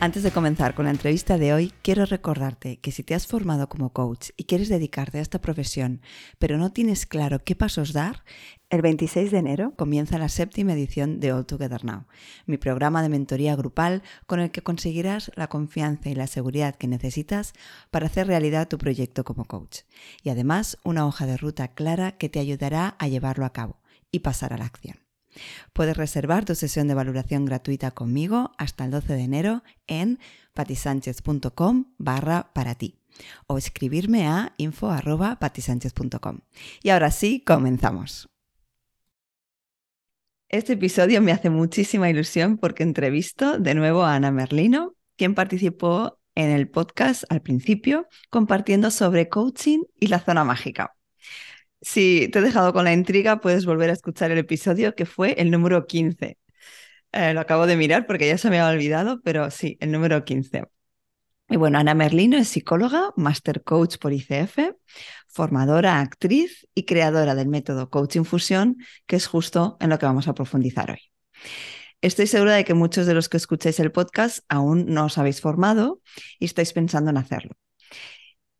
Antes de comenzar con la entrevista de hoy, quiero recordarte que si te has formado como coach y quieres dedicarte a esta profesión, pero no tienes claro qué pasos dar, el 26 de enero comienza la séptima edición de All Together Now, mi programa de mentoría grupal con el que conseguirás la confianza y la seguridad que necesitas para hacer realidad tu proyecto como coach. Y además una hoja de ruta clara que te ayudará a llevarlo a cabo y pasar a la acción. Puedes reservar tu sesión de valoración gratuita conmigo hasta el 12 de enero en patisánchez.com barra para ti o escribirme a info.patisánchez.com. Y ahora sí, comenzamos. Este episodio me hace muchísima ilusión porque entrevisto de nuevo a Ana Merlino, quien participó en el podcast al principio compartiendo sobre coaching y la zona mágica. Si te he dejado con la intriga, puedes volver a escuchar el episodio que fue el número 15. Eh, lo acabo de mirar porque ya se me había olvidado, pero sí, el número 15. Y bueno, Ana Merlino es psicóloga, master coach por ICF, formadora, actriz y creadora del método Coaching Fusión, que es justo en lo que vamos a profundizar hoy. Estoy segura de que muchos de los que escucháis el podcast aún no os habéis formado y estáis pensando en hacerlo.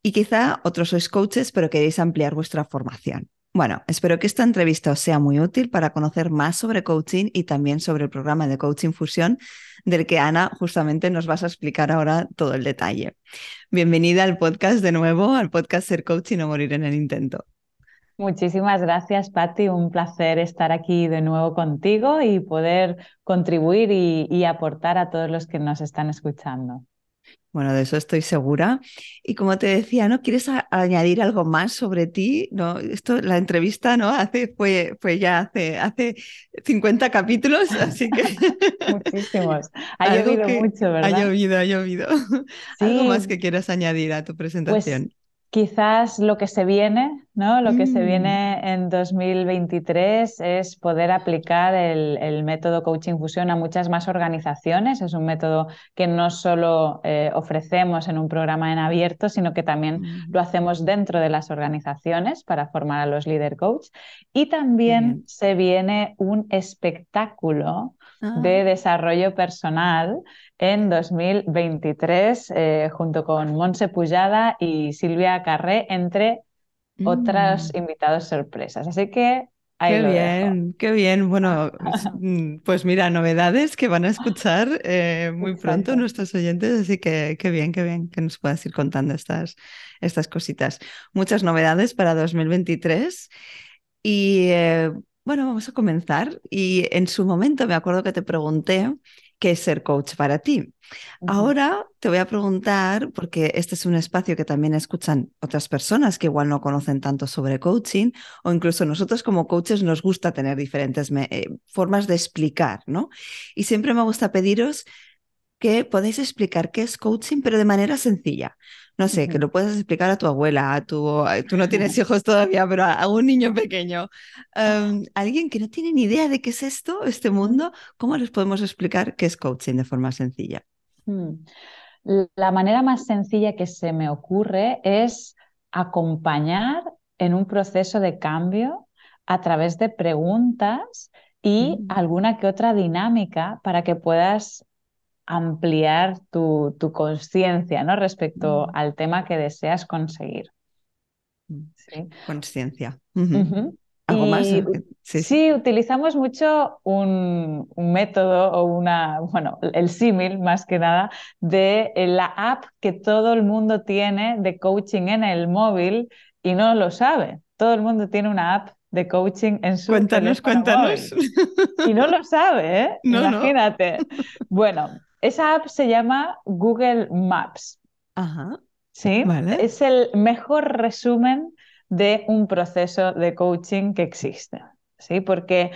Y quizá otros sois coaches, pero queréis ampliar vuestra formación. Bueno, espero que esta entrevista os sea muy útil para conocer más sobre coaching y también sobre el programa de Coaching Fusión, del que Ana justamente nos vas a explicar ahora todo el detalle. Bienvenida al podcast de nuevo, al podcast Ser Coach y no morir en el intento. Muchísimas gracias, Patti. Un placer estar aquí de nuevo contigo y poder contribuir y aportar a todos los que nos están escuchando. Bueno, de eso estoy segura. Y como te decía, ¿no? ¿Quieres añadir algo más sobre ti? ¿No? Esto, la entrevista, ¿no? Hace, fue, fue ya hace, hace 50 capítulos, así que. Muchísimos. Ha llovido mucho, ¿verdad? Ha llovido, ha llovido. ¿Algo más que quieras añadir a tu pues presentación? Quizás lo que se viene, ¿no? Lo que se mm. viene en 2023 es poder aplicar el, método Coaching Fusión a muchas más organizaciones. Es un método que no solo eh, ofrecemos en un programa en abierto, sino que también mm. lo hacemos dentro de las organizaciones para formar a los líder coach. Y también se viene un espectáculo de ah. desarrollo personal en 2023 eh, junto con Monse Pujada y Silvia Carré, entre otros mm. invitados sorpresas. Así que... Ahí qué bien, qué bien. Bueno, pues, mm, pues, mira, novedades que van a escuchar eh, muy pronto nuestros oyentes, así que qué bien, qué bien que nos puedas ir contando estas, estas cositas. Muchas novedades para 2023 y eh, bueno, vamos a comenzar. Y en su momento me acuerdo que te pregunté qué es ser coach para ti. Ahora te voy a preguntar, porque este es un espacio que también escuchan otras personas que igual no conocen tanto sobre coaching, o incluso nosotros como coaches nos gusta tener diferentes eh, formas de explicar, ¿no? Y siempre me gusta pediros que podáis explicar qué es coaching, pero de manera sencilla. No sé, que lo puedas explicar a tu abuela, a tu, tú no tienes hijos todavía, pero a, un niño pequeño. Em, alguien que no tiene ni idea de qué es esto, este mundo, ¿cómo les podemos explicar qué es coaching de forma sencilla? Hmm. La manera más sencilla que se me ocurre es acompañar en un proceso de cambio a través de preguntas y mm. alguna que otra dinámica para que puedas ampliar tu, tu conciencia ¿no? respecto mm. al tema que deseas conseguir. ¿Sí? Conciencia. ¿Algo más? Sí, utilizamos mucho un, un, método o una, bueno, el símil más que nada de la app que todo el mundo tiene de coaching en el móvil y no lo sabe. Todo el mundo tiene una app de coaching en su Cuéntanos, cuéntanos. Y no lo sabe, ¿eh? Imagínate. Bueno, esa app se llama Google Maps. Ajá. ¿Sí? Es el mejor resumen de un proceso de coaching que existe. ¿Sí? Porque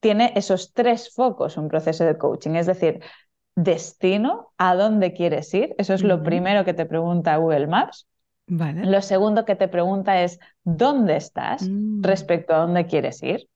tiene esos tres focos un proceso de coaching, es decir, destino, a dónde quieres ir, eso es lo primero que te pregunta Google Maps. Lo segundo que te pregunta es dónde estás mm. respecto a dónde quieres ir,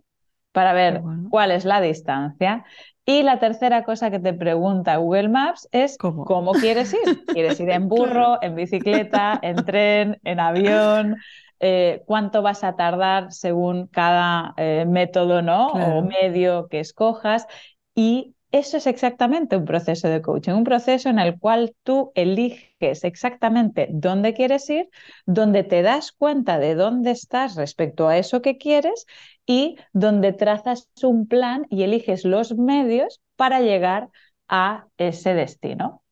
para ver cuál es la distancia. Y la tercera cosa que te pregunta Google Maps es cómo, quieres ir. ¿Quieres ir en burro, en bicicleta, en tren, en avión? Eh, cuánto vas a tardar según cada eh, método ¿no? o medio que escojas. Y eso es exactamente un proceso de coaching, un proceso en el cual tú eliges exactamente dónde quieres ir, donde te das cuenta de dónde estás respecto a eso que quieres y donde trazas un plan y eliges los medios para llegar a ese destino.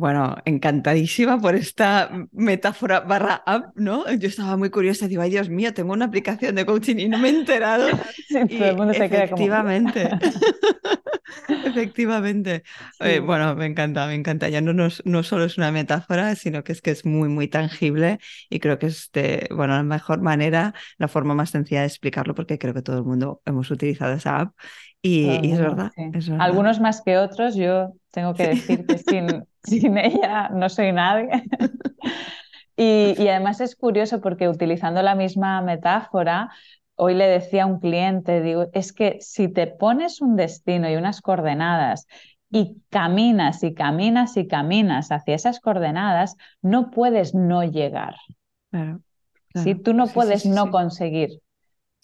Bueno, encantadísima por esta metáfora barra app, ¿no? Yo estaba muy curiosa, digo, ay Dios mío, tengo una aplicación de coaching y no me he enterado. Sí, todo el mundo se queda como... Efectivamente. Efectivamente. Eh, bueno, me encanta, me encanta. Ya no, no, solo es una metáfora, sino que es que es muy, muy tangible y creo que es de, bueno, la mejor manera, la forma más sencilla de explicarlo, porque creo que todo el mundo hemos utilizado esa app y, es, verdad, Algunos más que otros, yo tengo que decir que sin, sin ella no soy nadie. y, y, además es curioso porque utilizando la misma metáfora, hoy le decía a un cliente, digo, es que si te pones un destino y unas coordenadas y caminas y caminas y caminas hacia esas coordenadas, no puedes no llegar. Claro, Tú no puedes no conseguir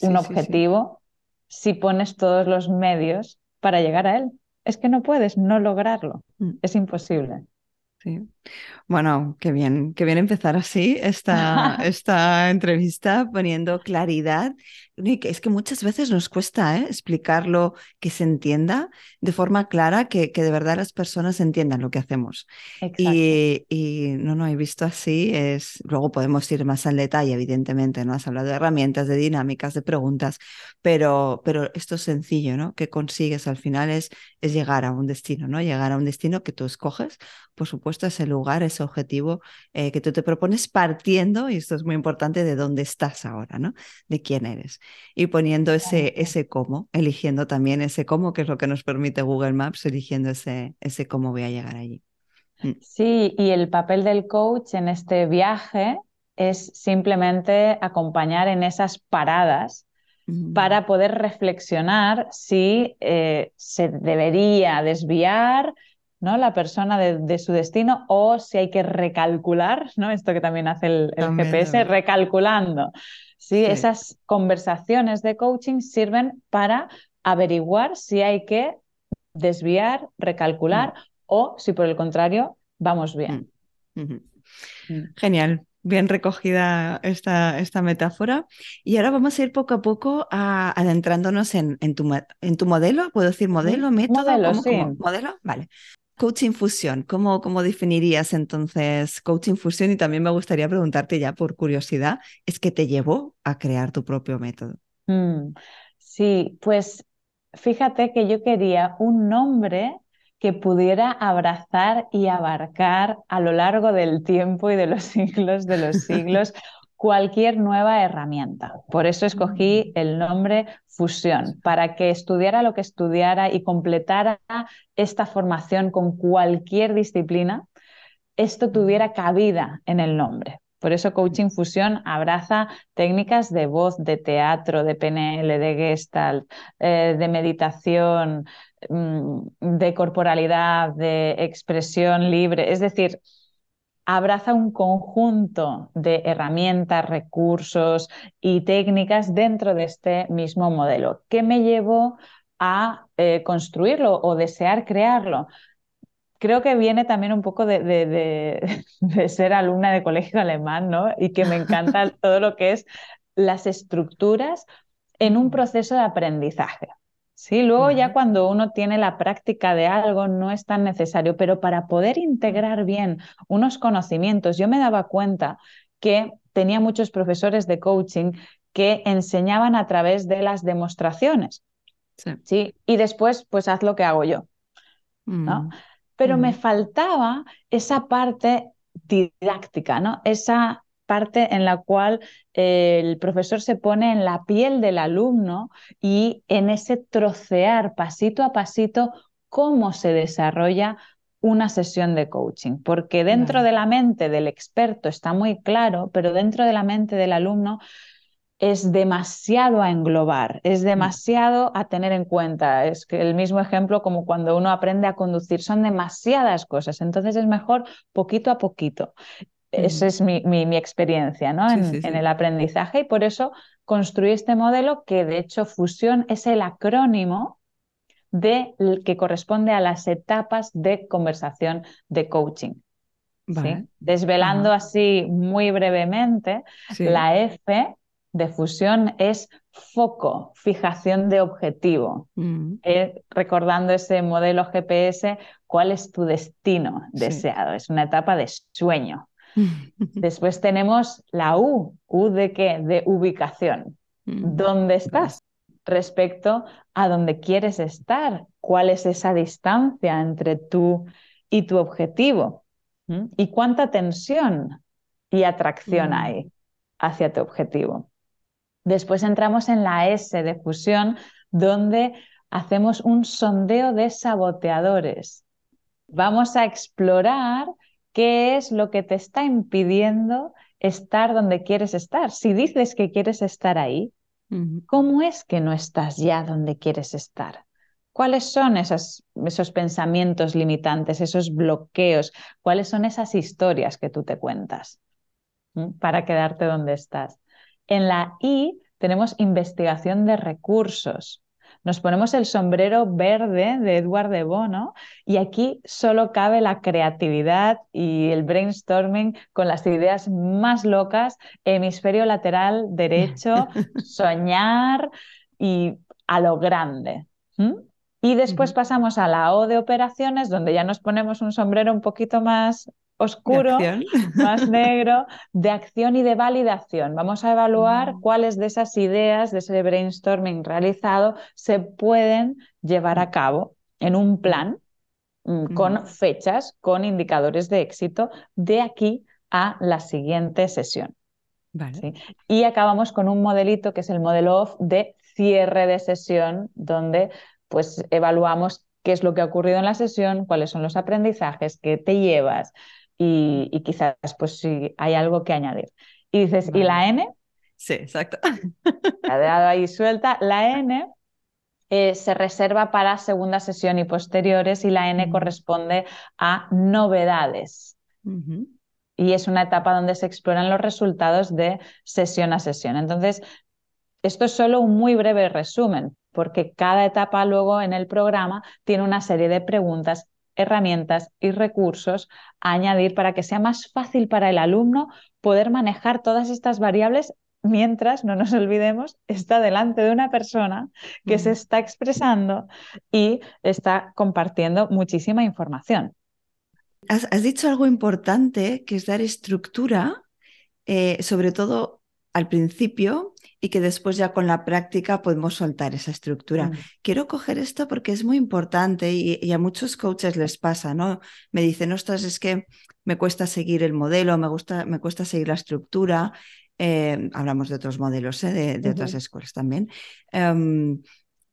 un objetivo si pones todos los medios para llegar a él. Es que no puedes no lograrlo. Mm. Es imposible. Sí. Bueno, qué bien, qué bien empezar así esta, esta entrevista poniendo claridad. Es que muchas veces nos cuesta ¿eh? explicarlo que se entienda de forma clara, que, que, de verdad las personas entiendan lo que hacemos. Y, y, no, no, he visto así, es, luego podemos ir más al detalle, evidentemente, ¿no? Has hablado de herramientas, de dinámicas, de preguntas, pero, pero esto es sencillo, ¿no? Que consigues al final es, es llegar a un destino, ¿no? Llegar a un destino que tú escoges, por supuesto, ese lugar, ese objetivo eh, que tú te propones partiendo, y esto es muy importante, de dónde estás ahora, ¿no? De quién eres. Y poniendo ese, ese cómo, eligiendo también ese cómo, que es lo que nos permite Google Maps, eligiendo ese, ese cómo voy a llegar allí. Mm. Sí, y el papel del coach en este viaje es simplemente acompañar en esas paradas para poder reflexionar si eh, se debería desviar ¿no? la persona de, su destino o si hay que recalcular, ¿no? esto que también hace el, GPS, recalculando. ¿sí? Esas conversaciones de coaching sirven para averiguar si hay que desviar, recalcular mm. o si por el contrario vamos bien. Mm. Mm. Genial. Bien recogida esta, esta, metáfora. Y ahora vamos a ir poco a poco adentrándonos en, en, tu, en tu modelo. ¿Puedo decir modelo, método? Modelo, sí. ¿Modelo? Vale. Coaching Fusión, ¿cómo, ¿cómo, definirías entonces Coaching Fusión? Y también me gustaría preguntarte ya por curiosidad, ¿es que te llevó a crear tu propio método? Mm, sí, pues fíjate que yo quería un nombre que pudiera abrazar y abarcar a lo largo del tiempo y de los siglos de los siglos cualquier nueva herramienta. Por eso escogí mm. el nombre Fusión, para que estudiara lo que estudiara y completara esta formación con cualquier disciplina, esto tuviera cabida en el nombre. Por eso Coaching Fusión abraza técnicas de voz, de teatro, de PNL, de gestalt, eh, de meditación, mm, de corporalidad, de expresión libre. Es decir, abraza un conjunto de herramientas, recursos y técnicas dentro de este mismo modelo. ¿Qué me llevó a eh, construirlo o desear crearlo? Creo que viene también un poco de, de, ser alumna de colegio alemán, ¿no? Y que me encanta todo lo que es las estructuras en un proceso de aprendizaje. Sí, luego ya cuando uno tiene la práctica de algo no es tan necesario, pero para poder integrar bien unos conocimientos, yo me daba cuenta que tenía muchos profesores de coaching que enseñaban a través de las demostraciones. Sí. Y después, pues haz lo que hago yo. ¿no? Mm. Pero me mm. faltaba esa parte didáctica, ¿no? Esa parte en la cual eh, el profesor se pone en la piel del alumno y en ese trocear pasito a pasito cómo se desarrolla una sesión de coaching, porque dentro de la mente del experto está muy claro, pero dentro de la mente del alumno es demasiado a englobar, es mm. demasiado a tener en cuenta. Es que el mismo ejemplo como cuando uno aprende a conducir, son demasiadas cosas, entonces es mejor poquito a poquito. Esa es mi, experiencia ¿no? en, el aprendizaje y por eso construí este modelo que de hecho Fusión es el acrónimo de, que corresponde a las etapas de conversación de coaching. Desvelando así muy brevemente, la F de fusión es foco, fijación de objetivo. Eh, recordando ese modelo GPS, ¿cuál es tu destino deseado? Es una etapa de sueño. Después tenemos la U. ¿U de qué? De ubicación. Mm. ¿Dónde estás? Respecto a dónde quieres estar. ¿Cuál es esa distancia entre tú y tu objetivo? ¿Mm? ¿Y cuánta tensión y atracción hay hacia tu objetivo? Después entramos en la S de fusión, donde hacemos un sondeo de saboteadores. Vamos a explorar qué es lo que te está impidiendo estar donde quieres estar. Si dices que quieres estar ahí, ¿cómo es que no estás ya donde quieres estar? ¿Cuáles son esos, esos pensamientos limitantes, esos bloqueos? ¿Cuáles son esas historias que tú te cuentas para quedarte donde estás? En la I tenemos investigación de recursos. Nos ponemos el sombrero verde de Edward de Bono y aquí solo cabe la creatividad y el brainstorming con las ideas más locas, hemisferio lateral derecho, soñar y a lo grande. Y después pasamos a la O de operaciones, donde ya nos ponemos un sombrero un poquito más oscuro, más negro, de acción y de validación. Vamos a evaluar mm. cuáles de esas ideas, de ese brainstorming realizado, se pueden llevar a cabo en un plan mm, con fechas, con indicadores de éxito, de aquí a la siguiente sesión. Y acabamos con un modelito que es el modelo OFF de cierre de sesión, donde pues evaluamos qué es lo que ha ocurrido en la sesión, cuáles son los aprendizajes que te llevas, y, quizás pues si hay algo que añadir. Y dices, ¿y la N? Sí, exacto. Ha dado ahí suelta. La N eh, se reserva para segunda sesión y posteriores y la N corresponde a novedades. Y es una etapa donde se exploran los resultados de sesión a sesión. Entonces, esto es solo un muy breve resumen, porque cada etapa luego en el programa tiene una serie de preguntas herramientas y recursos a añadir para que sea más fácil para el alumno poder manejar todas estas variables mientras, no nos olvidemos, está delante de una persona que se está expresando y está compartiendo muchísima información. Has, dicho algo importante, que es dar estructura, eh, sobre todo al principio, y que después ya con la práctica podemos soltar esa estructura. Mm. Quiero coger esto porque es muy importante y, a muchos coaches les pasa, ¿no? Me dicen, ostras, es que me cuesta seguir el modelo, me, gusta, me cuesta seguir la estructura. Eh, hablamos de otros modelos, ¿eh? de, otras escuelas también. Em,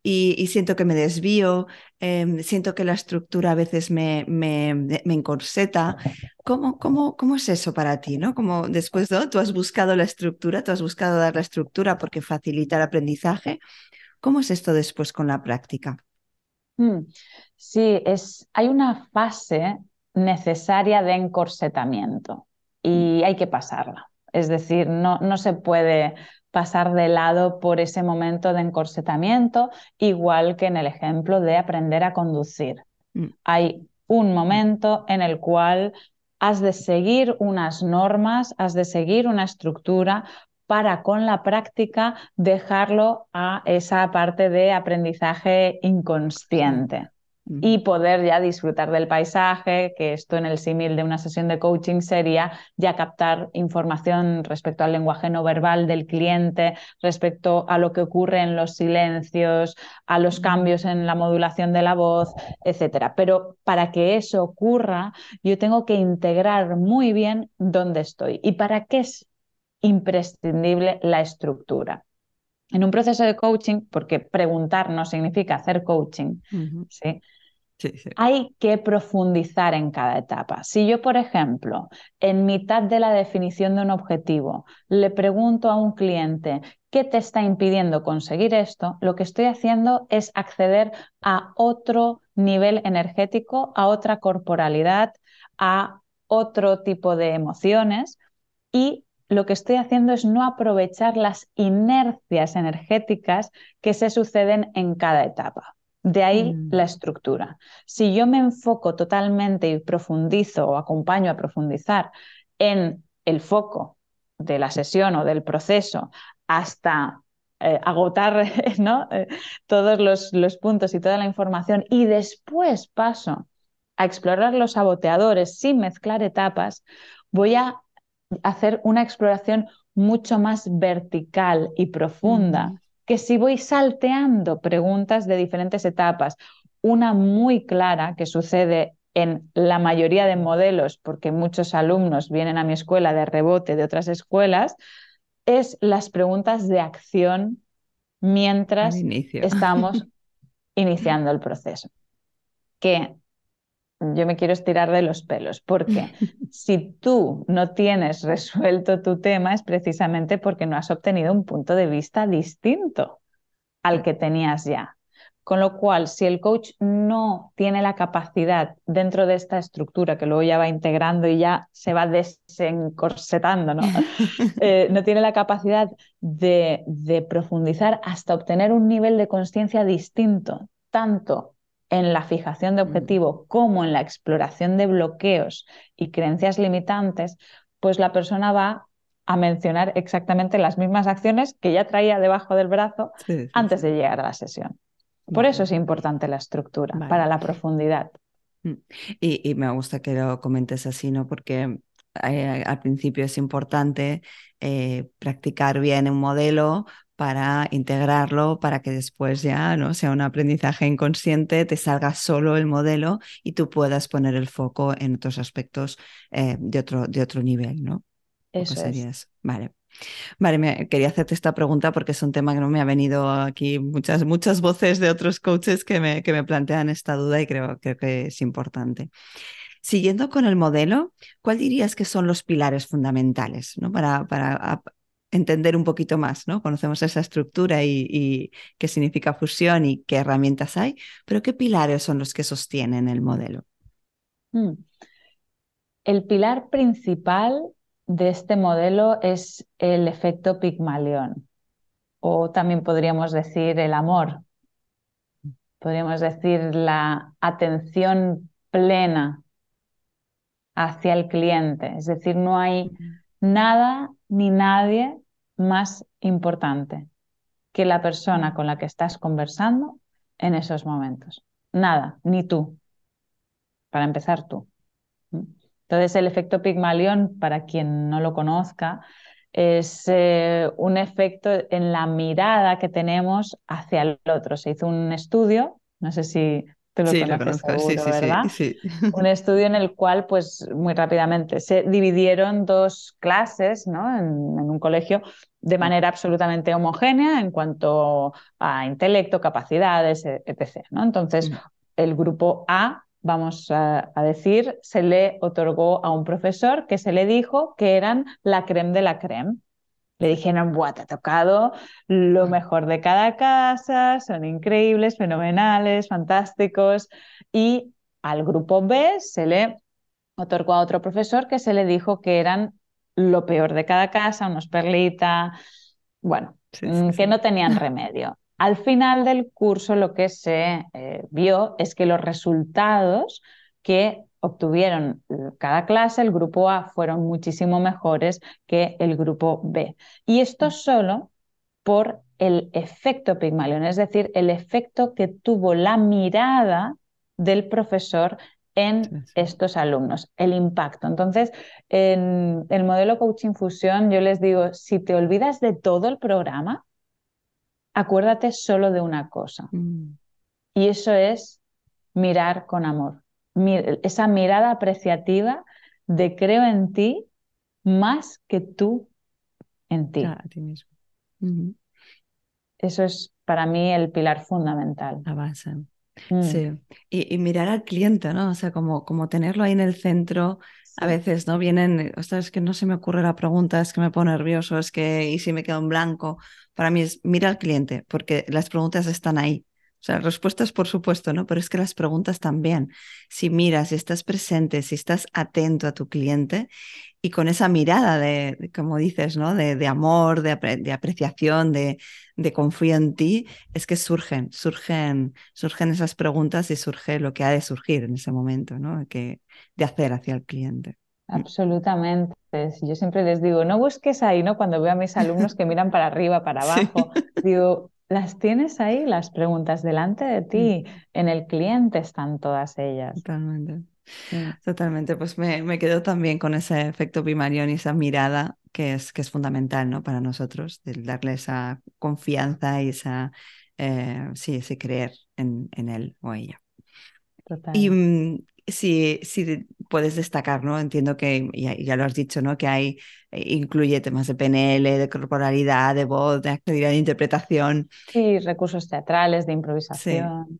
y, siento que me desvío, em, siento que la estructura a veces me, me, me encorseta. ¿Cómo, cómo, ¿Cómo, es eso para ti? ¿no? Como después ¿no? tú has buscado la estructura, tú has buscado dar la estructura porque facilita el aprendizaje. ¿Cómo es esto después con la práctica? Hmm. Sí, es, hay una fase necesaria de encorsetamiento y mm. hay que pasarla. Es decir, no, no se puede pasar de lado por ese momento de encorsetamiento, igual que en el ejemplo de aprender a conducir. Mm. Hay un momento en el cual has de seguir unas normas, has de seguir una estructura para con la práctica dejarlo a esa parte de aprendizaje inconsciente. Y poder ya disfrutar del paisaje, que esto en el símil de una sesión de coaching sería ya captar información respecto al lenguaje no verbal del cliente, respecto a lo que ocurre en los silencios, a los cambios en la modulación de la voz, etcétera. Pero para que eso ocurra, yo tengo que integrar muy bien dónde estoy y para qué es imprescindible la estructura. En un proceso de coaching, porque preguntar no significa hacer coaching, ¿sí? Hay que profundizar en cada etapa. Si yo, por ejemplo, en mitad de la definición de un objetivo, le pregunto a un cliente qué te está impidiendo conseguir esto, lo que estoy haciendo es acceder a otro nivel energético, a otra corporalidad, a otro tipo de emociones y lo que estoy haciendo es no aprovechar las inercias energéticas que se suceden en cada etapa. De ahí mm. la estructura. Si yo me enfoco totalmente y profundizo o acompaño a profundizar en el foco de la sesión o del proceso hasta eh, agotar ¿no? Eh, todos los, los puntos y toda la información y después paso a explorar los saboteadores sin mezclar etapas, voy a hacer una exploración mucho más vertical y profunda que si voy salteando preguntas de diferentes etapas. Una muy clara que sucede en la mayoría de modelos, porque muchos alumnos vienen a mi escuela de rebote de otras escuelas, es las preguntas de acción mientras estamos iniciando el proceso. Que yo me quiero estirar de los pelos, porque si tú no tienes resuelto tu tema es precisamente porque no has obtenido un punto de vista distinto al que tenías ya. Con lo cual, si el coach no tiene la capacidad dentro de esta estructura, que luego ya va integrando y ya se va desencorsetando, ¿no? Eh, no tiene la capacidad de, de profundizar hasta obtener un nivel de conciencia distinto, tanto en la fijación de mm. objetivo como en la exploración de bloqueos y creencias limitantes, pues la persona va a mencionar exactamente las mismas acciones que ya traía debajo del brazo antes de llegar a la sesión. Por eso es importante la estructura, para la profundidad. Mm. Y, me gusta que lo comentes así, ¿no? Porque eh, al principio es importante eh, practicar bien un modelo para integrarlo, para que después ya no sea un aprendizaje inconsciente, te salga solo el modelo y tú puedas poner el foco en otros aspectos eh, de, otro, de otro nivel, ¿no? Eso es. Vale. Vale, me, quería hacerte esta pregunta porque es un tema que no me ha venido aquí muchas, muchas voces de otros coaches que me, que me plantean esta duda y creo, que es importante. Siguiendo con el modelo, ¿cuál dirías que son los pilares fundamentales ¿no? para, para entender un poquito más, ¿no? Conocemos esa estructura y, qué significa fusión y qué herramientas hay, pero ¿qué pilares son los que sostienen el modelo? Hmm. El pilar principal de este modelo es el efecto Pigmalión, o también podríamos decir el amor, podríamos decir la atención plena hacia el cliente, es decir, no hay nada ni nadie más importante que la persona con la que estás conversando en esos momentos. Nada, ni tú. Para empezar tú. Entonces, el efecto Pigmalión, para quien no lo conozca, es eh, un efecto en la mirada que tenemos hacia el otro. Se hizo un estudio, no sé si sí, lo conozco. sí, sí, Un estudio en el cual, pues muy rápidamente, se dividieron dos clases ¿no? en, un colegio de manera absolutamente homogénea en cuanto a intelecto, capacidades, e, etc. ¿no? Entonces, el grupo A, vamos a, decir, se le otorgó a un profesor que se le dijo que eran la creme de la creme. Le dijeron, Buah, te ha tocado lo mejor de cada casa, son increíbles, fenomenales, fantásticos. Y al grupo B se le otorgó a otro profesor que se le dijo que eran lo peor de cada casa, unos perlita, bueno, mm, que no tenían remedio. Al final del curso lo que se eh, vio es que los resultados que obtuvieron cada clase, el grupo A fueron muchísimo mejores que el grupo B. Y esto mm. solo por el efecto Pigmalión, es decir, el efecto que tuvo la mirada del profesor en estos alumnos, el impacto. Entonces, en el modelo Coaching Fusión, yo les digo, si te olvidas de todo el programa, acuérdate solo de una cosa. Mm. Y eso es mirar con amor. Esa mirada apreciativa de creo en ti más que tú en ti. a ti mismo. Eso es para mí el pilar fundamental. Base. Mm. Sí, y, mirar al cliente, ¿no? O sea, como, como tenerlo ahí en el centro. A veces, ¿no? Vienen, sea, es que no se me ocurre la pregunta, es que me pongo nervioso, es que, y si me quedo en blanco. Para mí es, mira al cliente, porque las preguntas están ahí. O sea, respuestas por supuesto, ¿no? Pero es que las preguntas también. Si miras, si estás presente, si estás atento a tu cliente y con esa mirada de, como dices, ¿no? De, amor, de, apreciación, de, de confío en ti, es que surgen, surgen, surgen esas preguntas y surge lo que ha de surgir en ese momento, ¿no? Que, de hacer hacia el cliente. Mm. Absolutamente. Yo siempre les digo, no busques ahí, ¿no? Cuando veo a mis alumnos que miran para arriba, para abajo, digo, las tienes ahí, las preguntas delante de ti, mm. en el cliente están todas ellas. Totalmente. Mm. Totalmente, pues me, me, quedo también con ese efecto Pimarión y esa mirada que es, que es fundamental ¿no? para nosotros, de darle esa confianza y esa, eh, sí, ese creer en, en él o ella. Total. Y, si, si puedes destacar, ¿no? Entiendo que ya, lo has dicho, ¿no? Que hay, eh, incluye temas de PNL, de corporalidad, de voz, de actividad de interpretación. Sí, recursos teatrales, de improvisación.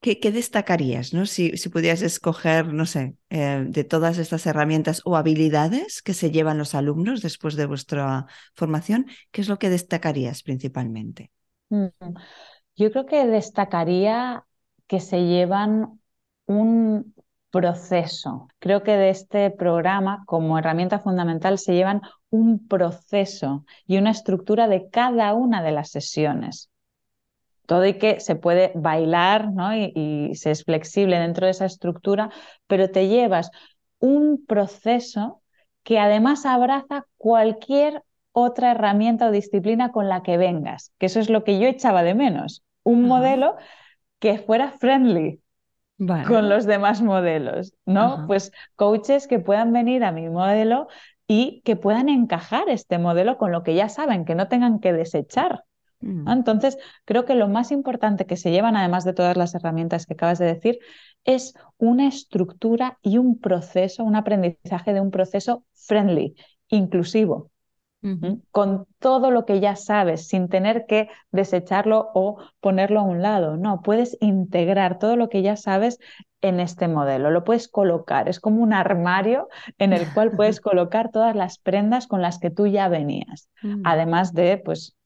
¿Qué, destacarías, ¿no? Si, si pudieras escoger, no sé, eh, de todas estas herramientas o habilidades que se llevan los alumnos después de vuestra formación, ¿qué es lo que destacarías principalmente? Mm, yo creo que destacaría que se llevan un proceso. Creo que de este programa, como herramienta fundamental, se llevan un proceso y una estructura de cada una de las sesiones. Todo y que se puede bailar ¿no? y, y se es flexible dentro de esa estructura, pero te llevas un proceso que además abraza cualquier otra herramienta o disciplina con la que vengas, que eso es lo que yo echaba de menos, un modelo que fuera friendly, con los demás modelos, ¿no? Pues coaches que puedan venir a mi modelo y que puedan encajar este modelo con lo que ya saben, que no tengan que desechar. Mm. Entonces, creo que lo más importante que se llevan, además de todas las herramientas que acabas de decir, es una estructura y un proceso, un aprendizaje de un proceso friendly, inclusivo, con todo lo que ya sabes, sin tener que desecharlo o ponerlo a un lado. No, puedes integrar todo lo que ya sabes en este modelo. Lo puedes colocar, es como un armario en el cual puedes colocar todas las prendas con las que tú ya venías, mm. además de pues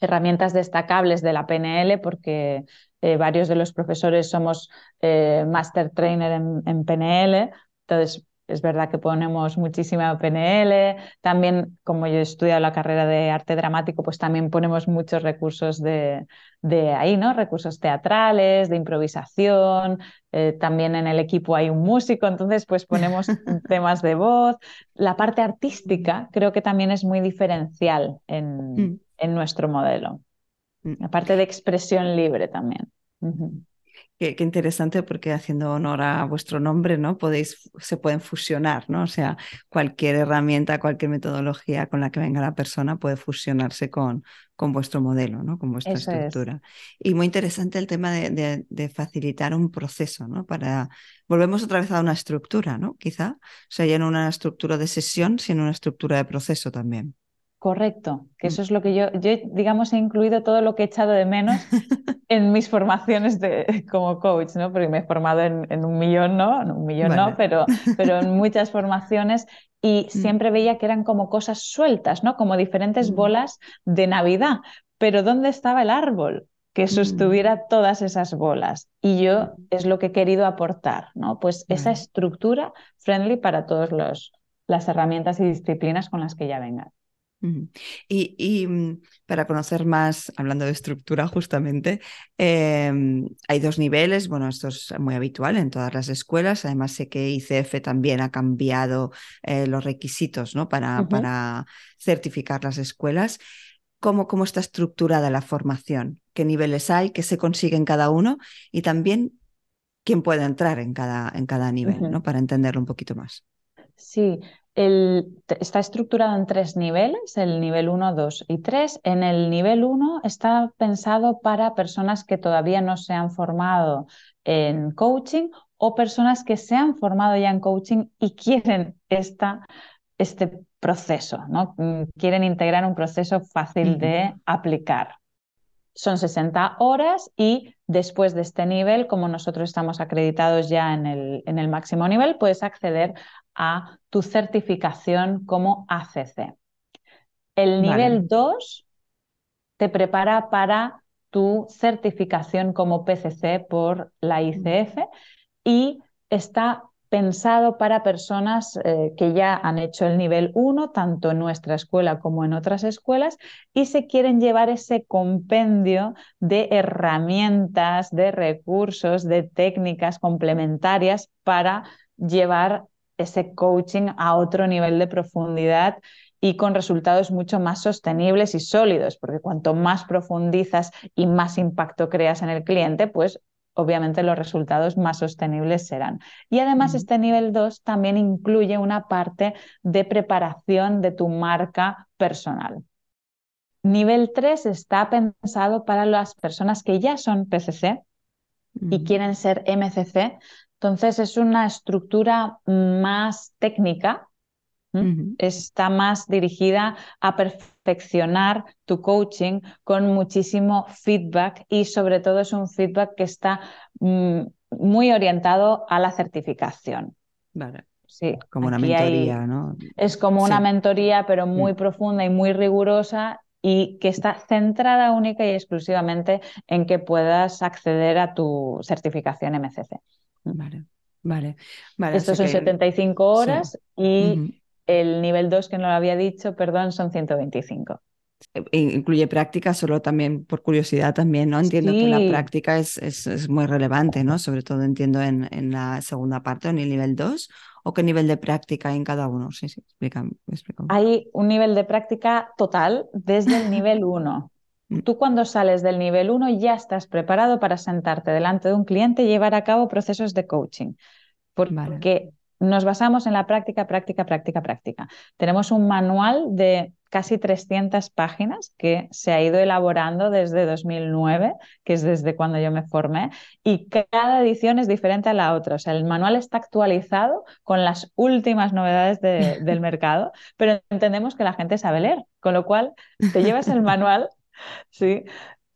herramientas destacables de la PNL porque eh, varios de los profesores somos eh, master trainer en, en PNL, entonces es verdad que ponemos muchísima PNL, también como yo he estudiado la carrera de arte dramático, pues también ponemos muchos recursos de, de ahí, ¿no? Recursos teatrales, de improvisación, eh, también en el equipo hay un músico, entonces pues ponemos temas de voz. La parte artística creo que también es muy diferencial en, mm. en nuestro modelo. Mm. La parte de expresión libre también. Qué, interesante porque haciendo honor a vuestro nombre, ¿no? Podéis, se pueden fusionar, ¿no? O sea, cualquier herramienta, cualquier metodología con la que venga la persona puede fusionarse con, con vuestro modelo, ¿no? Con vuestra estructura. Y muy interesante el tema de, de, facilitar un proceso, ¿no? Para, volvemos otra vez a una estructura, ¿no? Quizá, o sea, ya no una estructura de sesión, sino una estructura de proceso también. Correcto, que eso mm. es lo que yo, yo, digamos, he incluido todo lo que he echado de menos en mis formaciones de, como coach, ¿no? Porque me he formado en, un millón, ¿no? un millón no, pero, pero en muchas formaciones y mm. siempre veía que eran como cosas sueltas, ¿no? Como diferentes mm. bolas de Navidad. Pero ¿dónde estaba el árbol? que sostuviera todas esas bolas. Y yo es lo que he querido aportar, ¿no? Pues esa estructura friendly para todas las herramientas y disciplinas con las que ya vengan. Y, mm, para conocer más, hablando de estructura justamente, em, hay dos niveles, bueno, esto es muy habitual en todas las escuelas, además sé que ICF también ha cambiado eh, los requisitos ¿no? para, para certificar las escuelas. ¿Cómo, ¿Cómo está estructurada la formación? ¿Qué niveles hay? ¿Qué se consigue en cada uno? Y también quién puede entrar en cada, en cada nivel, ¿no? Para entenderlo un poquito más. Sí, el, está estructurado en tres niveles, el nivel 1, 2 y 3. En el nivel 1 está pensado para personas que todavía no se han formado en coaching o personas que se han formado ya en coaching y quieren esta, este proceso, ¿no? Mm, quieren integrar un proceso fácil de aplicar. Son 60 horas y después de este nivel, como nosotros estamos acreditados ya en el, en el máximo nivel, puedes acceder a tu certificación como ACC. El nivel 2 te prepara para tu certificación como PCC por la ICF y está pensado para personas eh, que ya han hecho el nivel 1, tanto en nuestra escuela como en otras escuelas, y se quieren llevar ese compendio de herramientas, de recursos, de técnicas complementarias para llevar ese coaching a otro nivel de profundidad y con resultados mucho más sostenibles y sólidos, porque cuanto más profundizas y más impacto creas en el cliente, pues obviamente los resultados más sostenibles serán. Y además este nivel 2 también incluye una parte de preparación de tu marca personal. Nivel 3 está pensado para las personas que ya son PCC y quieren ser MCC, entonces es una estructura más técnica, está más dirigida a perfeccionar tu coaching con muchísimo feedback y sobre todo es un feedback que está mm, muy orientado a la certificación. Vale. Sí, como una mentoría, ¿no? Es como una mentoría, pero muy mm. profunda y muy rigurosa y que está centrada única y exclusivamente en que puedas acceder a tu certificación MCC. Vale, vale. vale Estos son 75 horas y el nivel 2, que no lo había dicho, perdón, son 125. Eh, incluye práctica, solo también por curiosidad también, ¿no? Entiendo que la práctica es, es, muy relevante, ¿no? Sobre todo entiendo en, en la segunda parte, en el nivel 2, o qué nivel de práctica hay en cada uno. Sí, sí, explícame. Hay un nivel de práctica total desde el nivel 1. Mm. Tú cuando sales del nivel 1 ya estás preparado para sentarte delante de un cliente y llevar a cabo procesos de coaching. Porque nos basamos en la práctica, práctica, práctica, práctica. Tenemos un manual de casi 300 páginas que se ha ido elaborando desde 2009, que es desde cuando yo me formé, y cada edición es diferente a la otra. O sea, el manual está actualizado con las últimas novedades del mercado, pero entendemos que la gente sabe leer, con lo cual te llevas el manual Sí,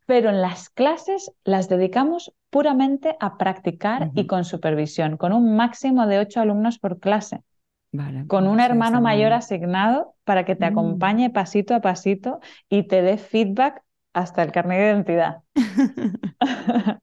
pero en las clases las dedicamos puramente a practicar y con supervisión, con un máximo de ocho alumnos por clase. con un hermano mayor asignado para que te mm. acompañe pasito a pasito y te dé feedback hasta el carnet de identidad.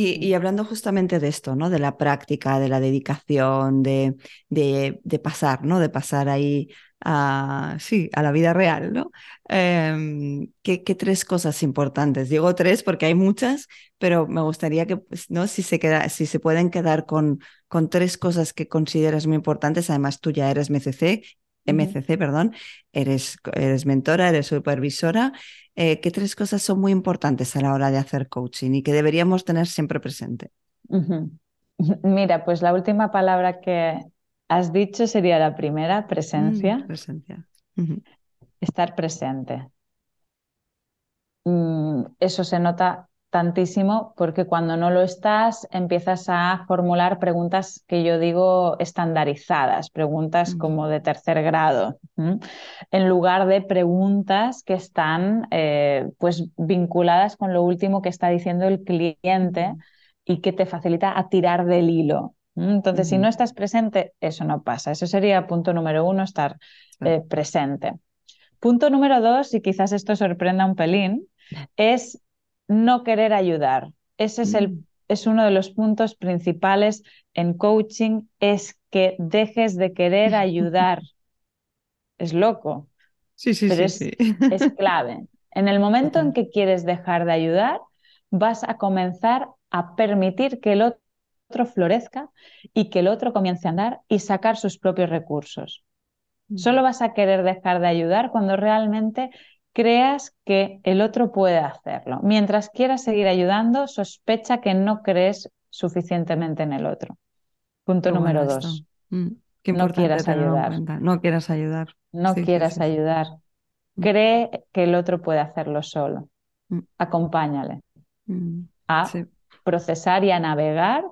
Y, hablando justamente de esto, ¿no? De la práctica, de la dedicación, de, de, pasar, ¿no? De pasar ahí a, sí, a la vida real, ¿no? Em, ¿qué, tres cosas importantes? Digo tres porque hay muchas, pero me gustaría que, pues, ¿no? Si se, queda, si se pueden quedar con, con tres cosas que consideras muy importantes, además tú ya eres MCC, MCC, perdón, eres, eres mentora, eres supervisora eh, ¿qué tres cosas son muy importantes a la hora de hacer coaching y que deberíamos tener siempre presente? Mira, pues la última palabra que has dicho sería la primera, presencia. Mm, presencia. Estar presente. Mm, eso se nota tantísimo porque cuando no lo estás empiezas a formular preguntas que yo digo estandarizadas, preguntas como de tercer grado, en lugar de preguntas que están eh, pues vinculadas con lo último que está diciendo el cliente y que te facilita a tirar del hilo. Entonces, si no estás presente, eso no pasa. Eso sería punto número uno, estar eh, presente. Punto número dos, y quizás esto sorprenda un pelín, es no querer ayudar. Ese es, el, mm. es uno de los puntos principales en coaching, es que dejes de querer ayudar. es loco. Sí, sí, pero sí, es, es clave. En el momento en que quieres dejar de ayudar, vas a comenzar a permitir que el otro florezca y que el otro comience a andar y sacar sus propios recursos. Mm. Solo vas a querer dejar de ayudar cuando realmente creas que el otro puede hacerlo. Mientras quieras seguir ayudando, sospecha que no crees suficientemente en el otro. Punto número dos. Mm, no quieras ayudar. No quieras ayudar. No quieras ayudar. Cree que el otro puede hacerlo solo. Mm. Acompáñale a procesar y a navegar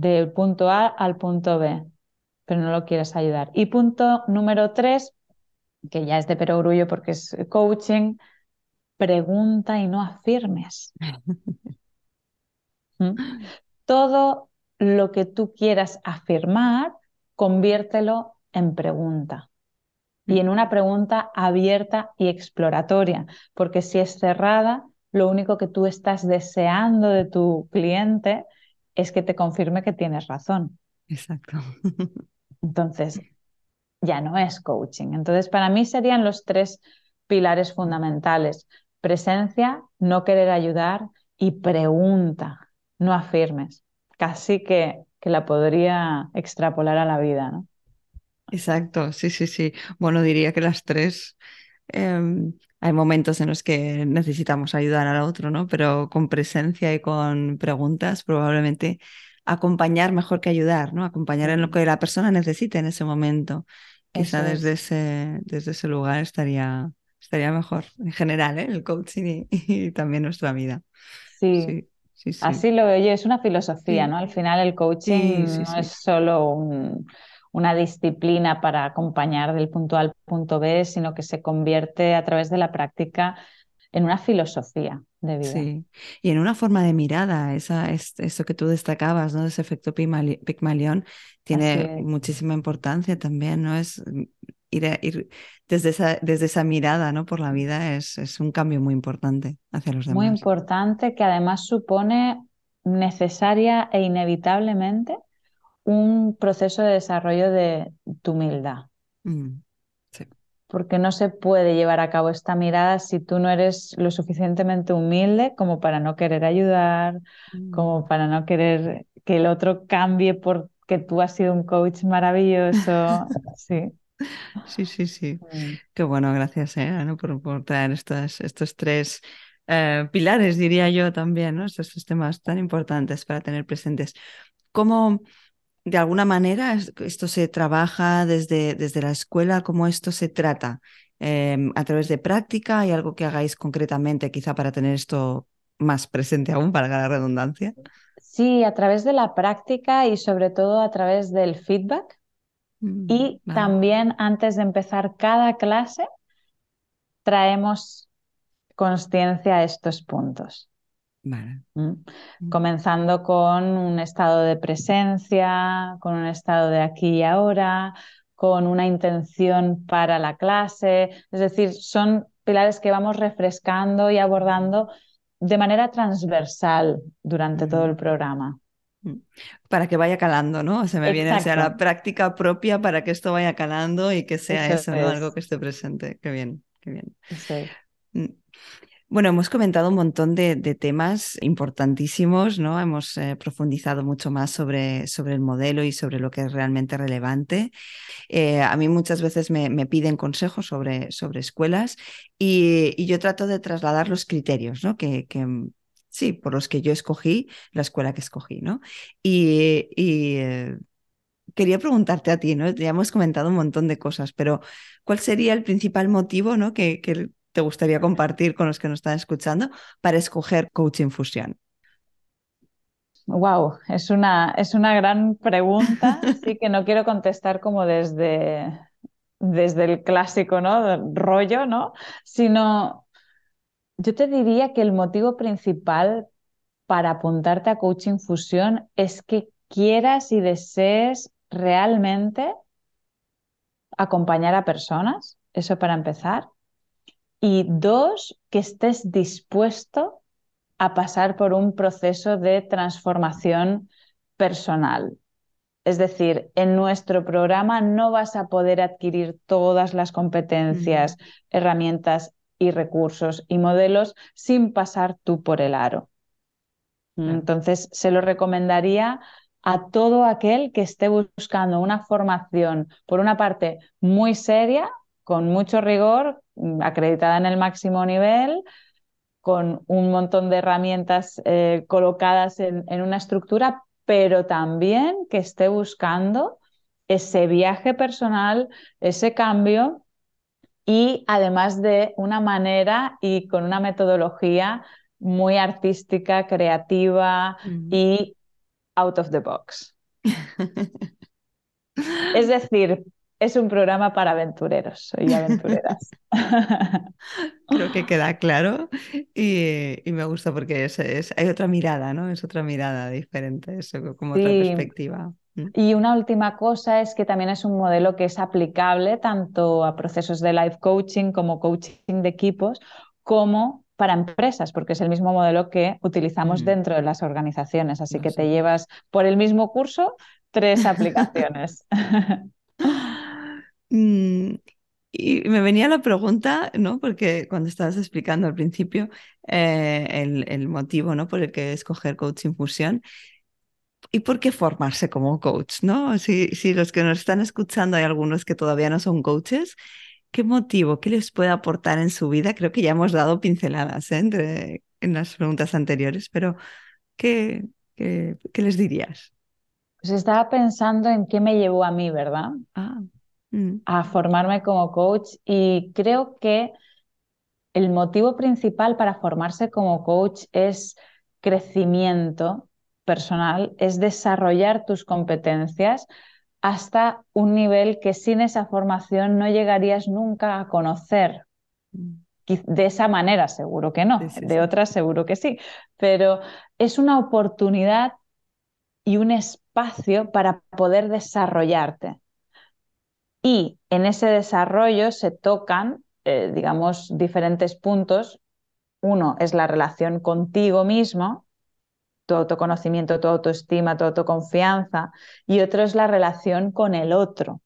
del punto A al punto B, pero no lo quieras ayudar. Y punto número tres, que ya es de perogrullo porque es coaching, pregunta y no afirmes. ¿Mm? Todo lo que tú quieras afirmar, conviértelo en pregunta. Y en una pregunta abierta y exploratoria, porque si es cerrada, lo único que tú estás deseando de tu cliente es que te confirme que tienes razón. Exacto. Entonces, ya no es coaching. Entonces, para mí serían los tres pilares fundamentales. Presencia, no querer ayudar y pregunta, no afirmes. Casi que, que la podría extrapolar a la vida, ¿no? Exacto, sí, sí, sí. Bueno, diría que las tres. Em, hay momentos en los que necesitamos ayudar al otro, ¿no? Pero con presencia y con preguntas, probablemente acompañar mejor que ayudar, ¿no? Acompañar en lo que la persona necesite en ese momento. Quizá desde, ese, desde ese lugar estaría, estaría mejor en general, ¿eh? el coaching y, también nuestra vida. Sí. sí, sí, Así lo veo yo, es una filosofía, ¿no? Al final el coaching no es solo una disciplina para acompañar del punto A al punto B, sino que se convierte a través de la práctica en una filosofía de vida. Sí, y en una forma de mirada, esa, es, eso que tú destacabas, ¿no? Ese efecto Pigmalión tiene muchísima importancia también, ¿no? Es mm, ir, ir desde, esa, desde esa mirada, ¿no? Por la vida es, es un cambio muy importante hacia los demás. Muy importante que además supone necesaria e inevitablemente un proceso de desarrollo de tu humildad. Mm porque no se puede llevar a cabo esta mirada si tú no eres lo suficientemente humilde como para no querer ayudar, como mm. para no querer que el otro cambie porque tú has sido un coach maravilloso. Sí. Sí, sí, sí. Mm. Qué bueno, gracias eh, por, traer estos, estos tres eh, pilares, diría yo también, ¿no? estos temas tan importantes para tener presentes. ¿Cómo, de alguna manera esto se trabaja desde, desde la escuela, cómo esto se trata em, a través de práctica, hay algo que hagáis concretamente quizá para tener esto más presente aún, para la redundancia. Sí, a través de la práctica y sobre todo a través del feedback. Mm, y también antes de empezar cada clase, traemos conciencia a estos puntos. ¿Mm? Mm. Comenzando con un estado de presencia, con un estado de aquí y ahora, con una intención para la clase. Es decir, son pilares que vamos refrescando y abordando de manera transversal durante todo el programa. Mm. Para que vaya calando, ¿no? Se me viene a la práctica propia para que esto vaya calando y que sea eso, algo que esté presente. Qué bien, qué bien. Bueno, hemos comentado un montón de, temas importantísimos, ¿no? Hemos eh, profundizado mucho más sobre, sobre, el modelo y sobre lo que es realmente relevante. Eh, a mí muchas veces me, piden consejos sobre, sobre escuelas y, yo trato de trasladar los criterios, ¿no? Que, sí, por los que yo escogí la escuela que escogí, ¿no? Y, eh, quería preguntarte a ti, ¿no? Ya hemos comentado un montón de cosas, pero ¿cuál sería el principal motivo, ¿no? Que, que te gustaría compartir con los que nos están escuchando para escoger Coaching Fusión? Wow, es una, es una gran pregunta, sí que no quiero contestar como desde, desde el clásico ¿no? rollo, ¿no? Sino yo te diría que el motivo principal para apuntarte a Coaching Fusión es que quieras y desees realmente acompañar a personas, eso para empezar, y dos, que estés dispuesto a pasar por un proceso de transformación personal. Es decir, en nuestro programa no vas a poder adquirir todas las competencias, herramientas y recursos y modelos sin pasar tú por el aro. Entonces, se lo recomendaría a todo aquel que esté buscando una formación, por una parte, muy seria, con mucho rigor, acreditada en el máximo nivel, con un montón de herramientas eh, colocadas en, una estructura, pero también que esté buscando ese viaje personal, ese cambio y además de una manera y con una metodología muy artística, creativa y out of the box. es decir, es un programa para aventureros y aventureras. Creo que queda claro y, me gusta porque es, hay otra mirada, ¿no? Es otra mirada diferente, es como otra perspectiva. Mm. Y una última cosa es que también es un modelo que es aplicable tanto a procesos de life coaching como coaching de equipos, como para empresas, porque es el mismo modelo que utilizamos mm. dentro de las organizaciones. Así que te llevas por el mismo curso tres aplicaciones. Mm, y me venía la pregunta, ¿no? Porque cuando estabas explicando al principio eh, el, motivo, ¿no? Por el que escoger Coaching Fusión. ¿Y por qué formarse como coach, no? Si, si los que nos están escuchando hay algunos que todavía no son coaches, ¿qué motivo, qué les puede aportar en su vida? Creo que ya hemos dado pinceladas ¿eh? Entre, en las preguntas anteriores, pero ¿qué, qué, qué les dirías? Pues estaba pensando en qué me llevó a mí, ¿verdad? Ah. Mm. a formarme como coach y creo que el motivo principal para formarse como coach es crecimiento personal, es desarrollar tus competencias hasta un nivel que sin esa formación no llegarías nunca a conocer. Mm. De esa manera seguro que no, de otras seguro que sí, pero es una oportunidad y un espacio para poder desarrollarte. Y en ese desarrollo se tocan, eh, digamos, diferentes puntos. Uno es la relación contigo mismo, tu autoconocimiento, tu autoestima, tu autoconfianza, y otro es la relación con el otro,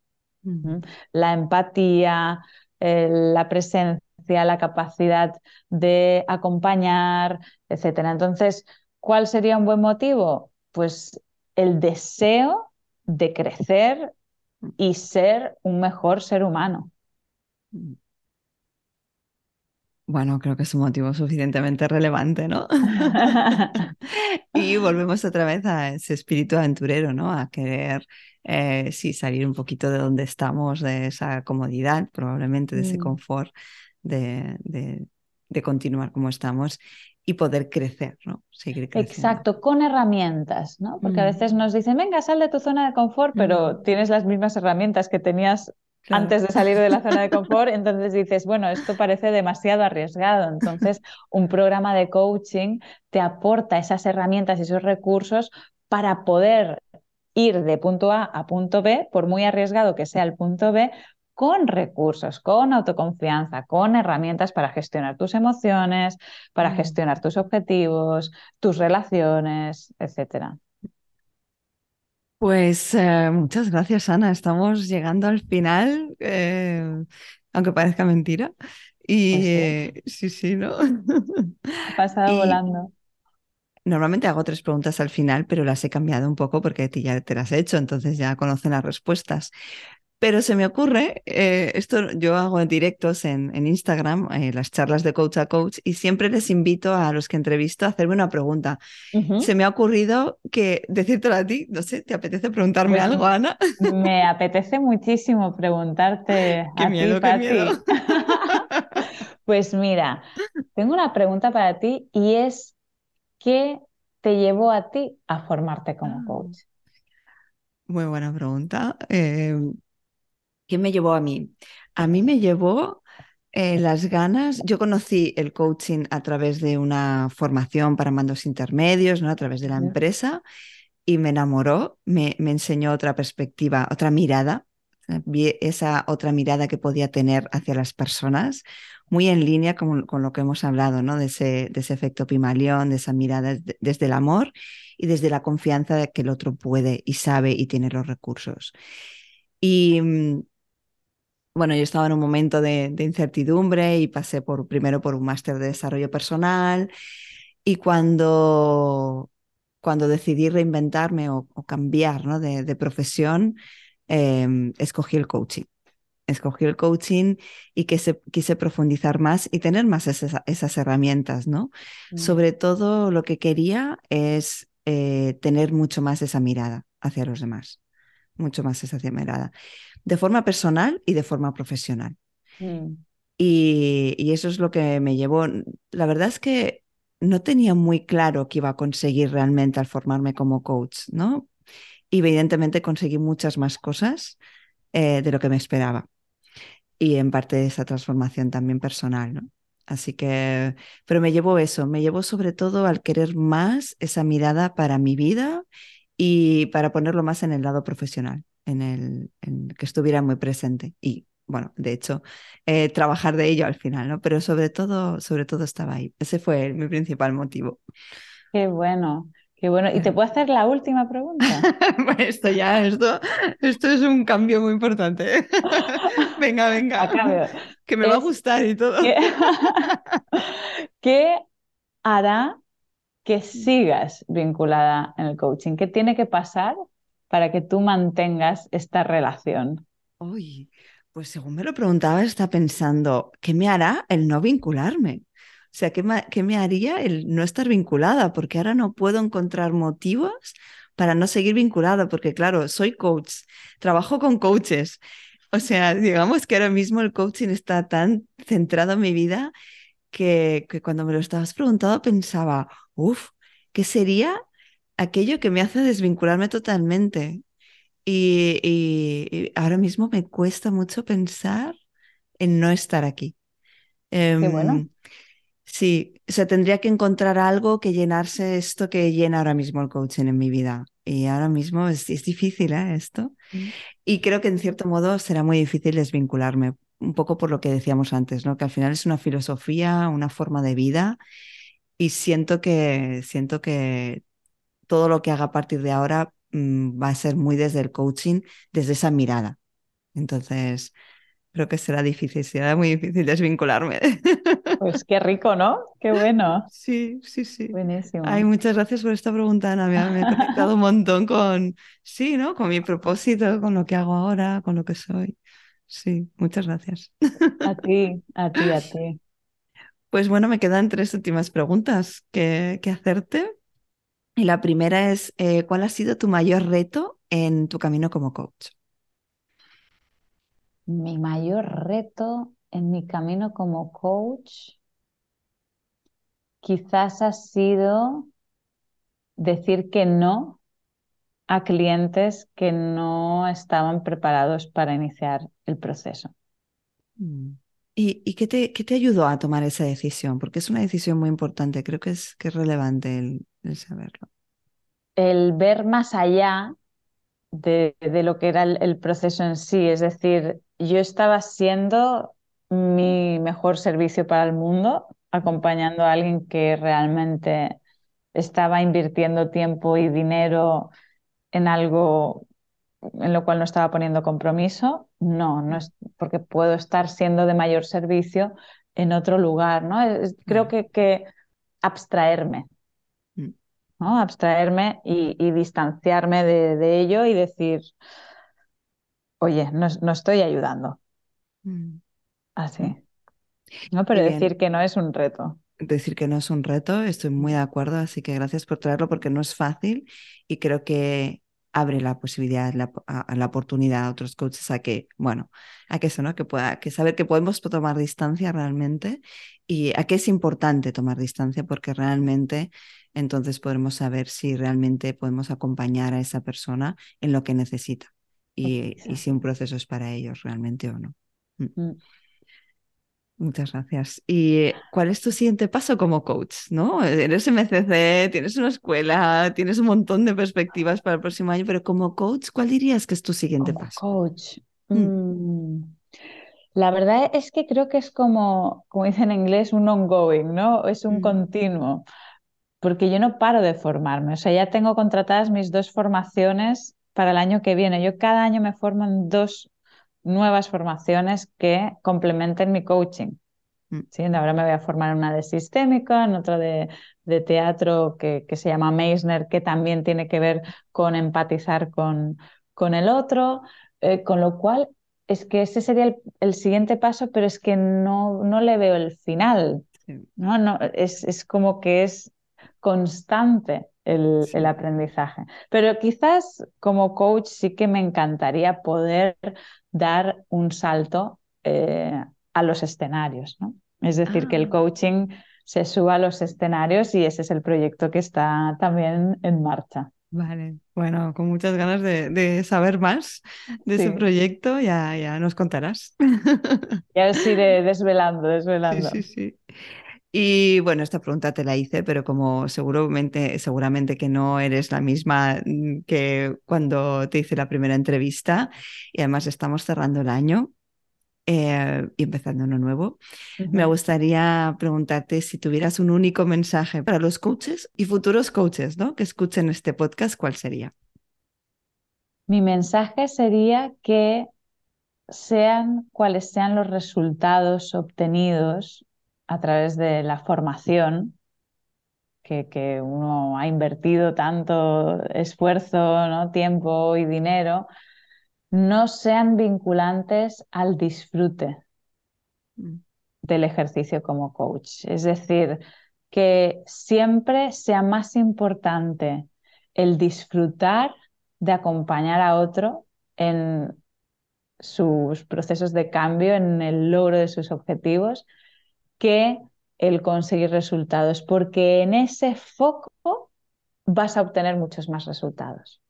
la empatía, eh, la presencia, la capacidad de acompañar, etc. Entonces, ¿cuál sería un buen motivo? Pues el deseo de crecer y ser un mejor ser humano. Bueno, creo que es un motivo suficientemente relevante, ¿no? y volvemos otra vez a ese espíritu aventurero, ¿no? A querer, eh, sí, salir un poquito de donde estamos, de esa comodidad, probablemente de ese mm. confort, de, de continuar como estamos y poder crecer, ¿no? Seguir creciendo. Exacto, con herramientas, ¿no? Porque a mm. veces nos dicen, venga, sal de tu zona de confort, pero mm. tienes las mismas herramientas que tenías antes de salir de la zona de confort, entonces dices, bueno, esto parece demasiado arriesgado. Entonces, un programa de coaching te aporta esas herramientas y esos recursos para poder ir de punto A a punto B, por muy arriesgado que sea el punto B, con recursos, con autoconfianza, con herramientas para gestionar tus emociones, para mm. gestionar tus objetivos, tus relaciones, etc. Pues eh, muchas gracias, Ana. Estamos llegando al final, eh, aunque parezca mentira. Y pues eh, sí. sí. ¿no? Ha pasado volando. Normalmente hago tres preguntas al final, pero las he cambiado un poco porque ya te las he hecho, entonces ya conocen las respuestas. Pero se me ocurre, eh, esto yo hago en directos en, Instagram, eh, las charlas de coach a coach, y siempre les invito a los que entrevisto a hacerme una pregunta. Se me ha ocurrido que decírtelo a ti, no sé, ¿te apetece preguntarme algo, Ana? Me apetece muchísimo preguntarte a ti, Pati. pues mira, tengo una pregunta para ti y es, ¿qué te llevó a ti a formarte como ah. coach? Muy buena pregunta. Eh, ¿Qué me llevó a mí? A mí me llevó eh, las ganas. Yo conocí el coaching a través de una formación para mandos intermedios, ¿no? a través de la empresa, y me enamoró, me, enseñó otra perspectiva, otra mirada, vi esa otra mirada que podía tener hacia las personas, muy en línea con, con lo que hemos hablado, ¿no? de, ese, de ese efecto Pimalión, de esa mirada desde el amor y desde la confianza de que el otro puede y sabe y tiene los recursos. Y mm, bueno, yo estaba en un momento de, incertidumbre y pasé por, primero por un máster de desarrollo personal y cuando, cuando decidí reinventarme o, cambiar ¿no? de, profesión, em, escogí el coaching. escogí el coaching y que se, quise profundizar más y tener más esas, herramientas, ¿no? Mm. Sobre todo lo que quería es eh, tener mucho más esa mirada hacia los demás, mucho más esa mirada, de forma personal y de forma profesional. Mm. Y, y, eso es lo que me llevó. La verdad es que no tenía muy claro que iba a conseguir realmente al formarme como coach, ¿no? Y evidentemente conseguí muchas más cosas eh, de lo que me esperaba. Y en parte de esa transformación también personal, ¿no? Así que, pero me llevó eso, me llevó sobre todo al querer más esa mirada para mi vida y para ponerlo más en el lado profesional, en el en que estuviera muy presente. Y bueno, de hecho, eh, trabajar de ello al final, ¿no? Pero sobre todo, sobre todo estaba ahí. Ese fue mi principal motivo. Qué bueno. Qué bueno. ¿Y te puedo hacer la última pregunta? esto ya, esto, esto es un cambio muy importante. venga, venga. Que me va a gustar y todo. ¿Qué, hará que sigas vinculada en el coaching? ¿Qué tiene que pasar para que tú mantengas esta relación? Uy, pues según me lo preguntaba, está pensando, ¿qué me hará el no vincularme? O sea, ¿qué me, haría el no estar vinculada? Porque ahora no puedo encontrar motivos para no seguir vinculada, porque claro, soy coach, trabajo con coaches. O sea, digamos que ahora mismo el coaching está tan centrado en mi vida que, cuando me lo estabas preguntando pensaba, uff, ¿qué sería aquello que me hace desvincularme totalmente? Y, y, ahora mismo me cuesta mucho pensar en no estar aquí. Qué bueno. Em, Sí, o sea, tendría que encontrar algo que llenarse esto que llena ahora mismo el coaching en mi vida. Y ahora mismo es, difícil ¿eh? esto. Mm. Y creo que en cierto modo será muy difícil desvincularme, un poco por lo que decíamos antes, ¿no? Que al final es una filosofía, una forma de vida. Y siento que, siento que todo lo que haga a partir de ahora mm, va a ser muy desde el coaching, desde esa mirada. Entonces, creo que será difícil, será muy difícil desvincularme. Pues qué rico, ¿no? Qué bueno. Sí, sí, sí. Buenísimo. Ay, muchas gracias por esta pregunta, Ana. Me ha, conectado un montón con, sí, ¿no? Con mi propósito, con lo que hago ahora, con lo que soy. Sí, muchas gracias. A ti, a ti, a ti. Pues bueno, me quedan tres últimas preguntas que, que hacerte. Y la primera es, eh, ¿cuál ha sido tu mayor reto en tu camino como coach? Mi mayor reto en mi camino como coach quizás ha sido decir que no a clientes que no estaban preparados para iniciar el proceso. Mm. ¿Y, qué, te, qué, te, ayudó a tomar esa decisión? Porque es una decisión muy importante, creo que es, que es relevante el, saberlo. El ver más allá de, lo que era el, proceso en sí, es decir, yo estaba siendo mi mejor servicio para el mundo, acompañando a alguien que realmente estaba invirtiendo tiempo y dinero en algo en lo cual no estaba poniendo compromiso. No, no es porque puedo estar siendo de mayor servicio en otro lugar, ¿no? creo que, que abstraerme, mm. ¿No? Abstraerme y, distanciarme de, ello y decir, oye, no, no estoy ayudando. Mm. Así. Mm. No, pero decir que no es un reto. Decir que no es un reto, estoy muy de acuerdo, así que gracias por traerlo porque no es fácil y creo que abre la posibilidad, la, la oportunidad a otros coaches a que, bueno, a que eso, ¿no? Que pueda, que saber que podemos tomar distancia realmente y a que es importante tomar distancia porque realmente entonces podremos saber si realmente podemos acompañar a esa persona en lo que necesita y, y si un proceso es para ellos realmente o no. Mm. Muchas gracias. ¿Y cuál es tu siguiente paso como coach? ¿No? Eres MCC, tienes una escuela, tienes un montón de perspectivas para el próximo año, pero como coach, ¿cuál dirías que es tu siguiente paso? Coach. Mm. Mm. La verdad es que creo que es como, como dicen en inglés, un ongoing, ¿no? Es un mm. continuo, porque yo no paro de formarme. O sea, ya tengo contratadas mis dos formaciones para el año que viene. Yo cada año me formo en dos nuevas formaciones que complementen mi coaching. Mm. ¿sí? Ahora me voy a formar en una de sistémica, en otra de, teatro que, se llama Meisner, que también tiene que ver con empatizar con, con el otro, eh, con lo cual es que ese sería el, siguiente paso, pero es que no, no le veo el final. ¿no? No, es, es, como que es constante el, el, aprendizaje. Pero quizás como coach sí que me encantaría poder dar un salto eh, a los escenarios. ¿no? Es decir, que el ah. coaching se suba a los escenarios y ese es el proyecto que está también en marcha. Vale, bueno, con muchas ganas de, saber más de ese proyecto, ya, ya nos contarás. Ya os iré desvelando, desvelando. Sí, sí, sí. Y bueno, esta pregunta te la hice, pero como seguramente, seguramente que no eres la misma mm, que cuando te hice la primera entrevista, y además estamos cerrando el año, eh, y empezando uno nuevo, me gustaría preguntarte si tuvieras un único mensaje para los coaches y futuros coaches ¿no? que escuchen este podcast, ¿cuál sería? Mi mensaje sería que sean cuales sean los resultados obtenidos a través de la formación, que, que uno ha invertido tanto esfuerzo, ¿no? tiempo y dinero, no sean vinculantes al disfrute mm. del ejercicio como coach. Es decir, que siempre sea más importante el disfrutar de acompañar a otro en sus procesos de cambio, en el logro de sus objetivos, que el conseguir resultados, porque en ese foco vas a obtener muchos más resultados.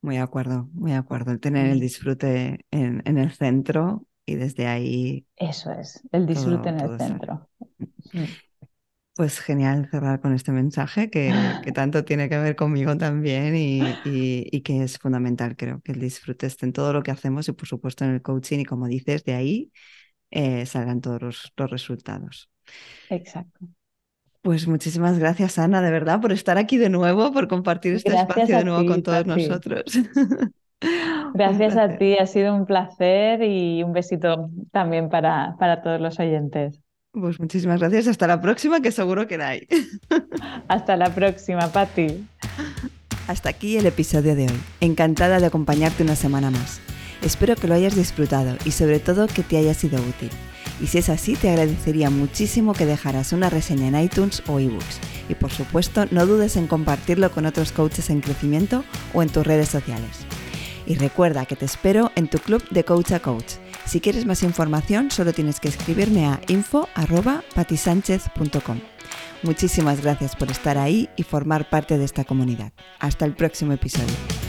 Muy de acuerdo, muy de acuerdo. El tener el mm. disfrute en, el centro y desde ahí. Eso es, el disfrute en el centro. Mm. Pues genial cerrar con este mensaje que, tanto tiene que ver conmigo también y, que es fundamental, creo, que el disfrute esté en todo lo que hacemos y por supuesto en el coaching y como dices, de ahí eh, salgan todos los resultados. Exacto. Pues muchísimas gracias, Ana, de verdad, por estar aquí de nuevo, por compartir este espacio de nuevo con todos nosotros. Gracias a ti, ha sido un placer y un besito también para, para todos los oyentes. Pues muchísimas gracias, hasta la próxima, que seguro que la hay. Hasta la próxima, Pati. Hasta aquí el episodio de hoy. Encantada de acompañarte una semana más. Espero que lo hayas disfrutado y sobre todo que te haya sido útil. Y si es así, te agradecería muchísimo que dejaras una reseña en iTunes o ebooks. Y por supuesto, no dudes en compartirlo con otros coaches en crecimiento o en tus redes sociales. Y recuerda que te espero en tu club de Coach a Coach. Si quieres más información, solo tienes que escribirme a info.patisánchez.com. Muchísimas gracias por estar ahí y formar parte de esta comunidad. Hasta el próximo episodio.